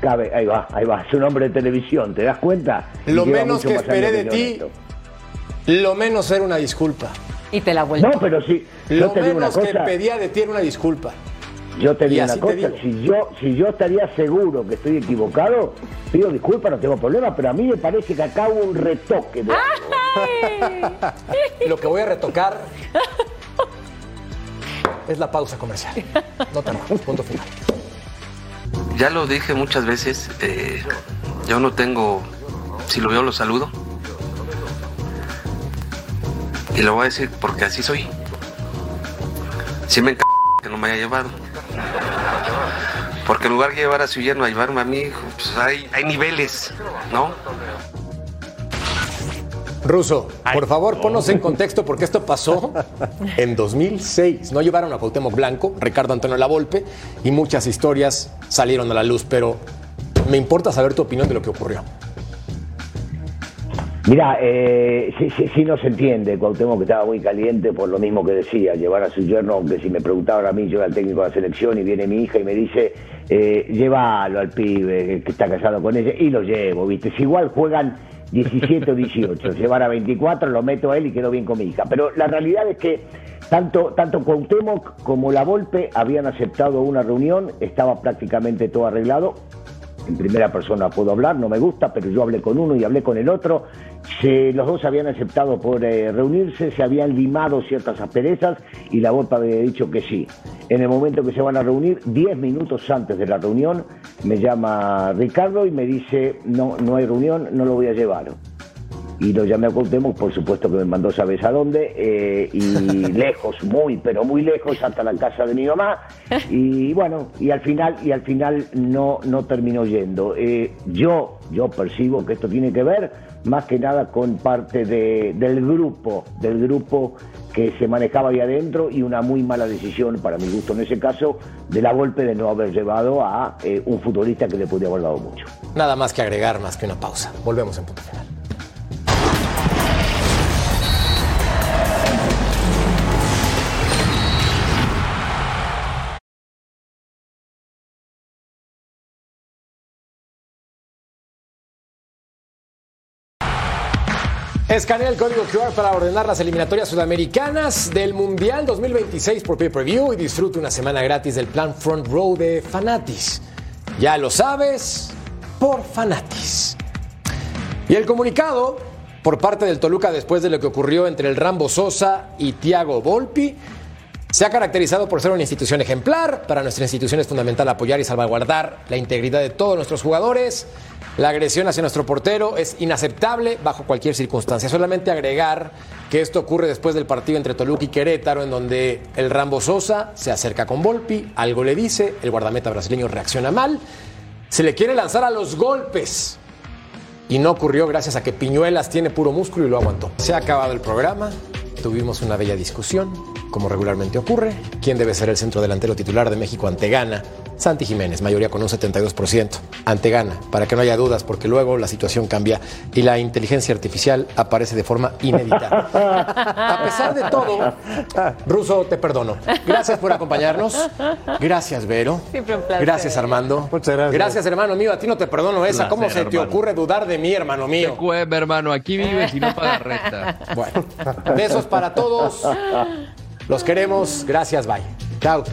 Cabe, ahí va, ahí va. Es un hombre de televisión, ¿te das cuenta? Lo menos mucho que más esperé de ti, lo menos era una disculpa. Y te la vuelvo. No, pero sí. Yo Lo te digo una menos que pedía de ti era una disculpa. Yo te digo una cosa, digo. si yo, si yo estaría seguro que estoy equivocado, pido disculpas, no tengo problema, pero a mí me parece que acá hubo un retoque de. Lo que voy a retocar es la pausa comercial. No enojes, punto final. Ya lo dije muchas veces, eh, yo no tengo, si lo veo lo saludo. Y lo voy a decir porque así soy. Si me que no me haya llevado. Porque en lugar de llevar a su yerno a llevarme a mí, pues hay, hay niveles, ¿no? Ruso, por favor, ponnos en contexto porque esto pasó en 2006. No llevaron a Cuauhtémoc Blanco, Ricardo Antonio Lavolpe y muchas historias salieron a la luz, pero me importa saber tu opinión de lo que ocurrió. Mira, eh, sí, sí, sí, no se entiende. Cuauhtémoc que estaba muy caliente por lo mismo que decía, llevar a su yerno, aunque si me preguntaban a mí, yo era el técnico de la selección y viene mi hija y me dice, eh, llévalo al pibe que está casado con ella y lo llevo, ¿viste? Si igual juegan 17 o 18, llevar a 24, lo meto a él y quedo bien con mi hija. Pero la realidad es que tanto, tanto Cuauhtémoc como La Volpe habían aceptado una reunión, estaba prácticamente todo arreglado, en primera persona puedo hablar, no me gusta, pero yo hablé con uno y hablé con el otro. Se, los dos habían aceptado por eh, reunirse, se habían limado ciertas asperezas y la Volpa había dicho que sí. En el momento que se van a reunir, 10 minutos antes de la reunión, me llama Ricardo y me dice, no, no hay reunión, no lo voy a llevar y lo llamé a Cuauhtémoc, por supuesto que me mandó sabes a dónde, eh, y lejos, muy, pero muy lejos, hasta la casa de mi mamá, y bueno, y al final, y al final no, no terminó yendo. Eh, yo, yo percibo que esto tiene que ver más que nada con parte de, del grupo, del grupo que se manejaba ahí adentro y una muy mala decisión, para mi gusto en ese caso, de la golpe de no haber llevado a eh, un futbolista que le podía haber dado mucho. Nada más que agregar, más que una pausa. Volvemos en punto final. Escanea el código QR para ordenar las eliminatorias sudamericanas del Mundial 2026 por pay-per-view y disfrute una semana gratis del plan Front Row de Fanatis. Ya lo sabes, por Fanatis. Y el comunicado por parte del Toluca después de lo que ocurrió entre el Rambo Sosa y Tiago Volpi se ha caracterizado por ser una institución ejemplar. Para nuestra institución es fundamental apoyar y salvaguardar la integridad de todos nuestros jugadores. La agresión hacia nuestro portero es inaceptable bajo cualquier circunstancia. Solamente agregar que esto ocurre después del partido entre Toluca y Querétaro, en donde el Rambo Sosa se acerca con Volpi, algo le dice, el guardameta brasileño reacciona mal, se le quiere lanzar a los golpes. Y no ocurrió gracias a que Piñuelas tiene puro músculo y lo aguantó. Se ha acabado el programa, tuvimos una bella discusión, como regularmente ocurre. ¿Quién debe ser el centro delantero titular de México ante Ghana? Santi Jiménez, mayoría con un 72%, ante Gana, para que no haya dudas, porque luego la situación cambia y la inteligencia artificial aparece de forma inédita. A pesar de todo, Ruso, te perdono. Gracias por acompañarnos. Gracias, Vero. Siempre un placer. Gracias, Armando. Muchas gracias. Gracias, hermano mío. A ti no te perdono esa. ¿Cómo se te hermano. ocurre dudar de mí, hermano mío? Cuem, hermano, aquí vives y no pagas renta. Bueno, besos para todos. Los queremos. Gracias, bye. Chao.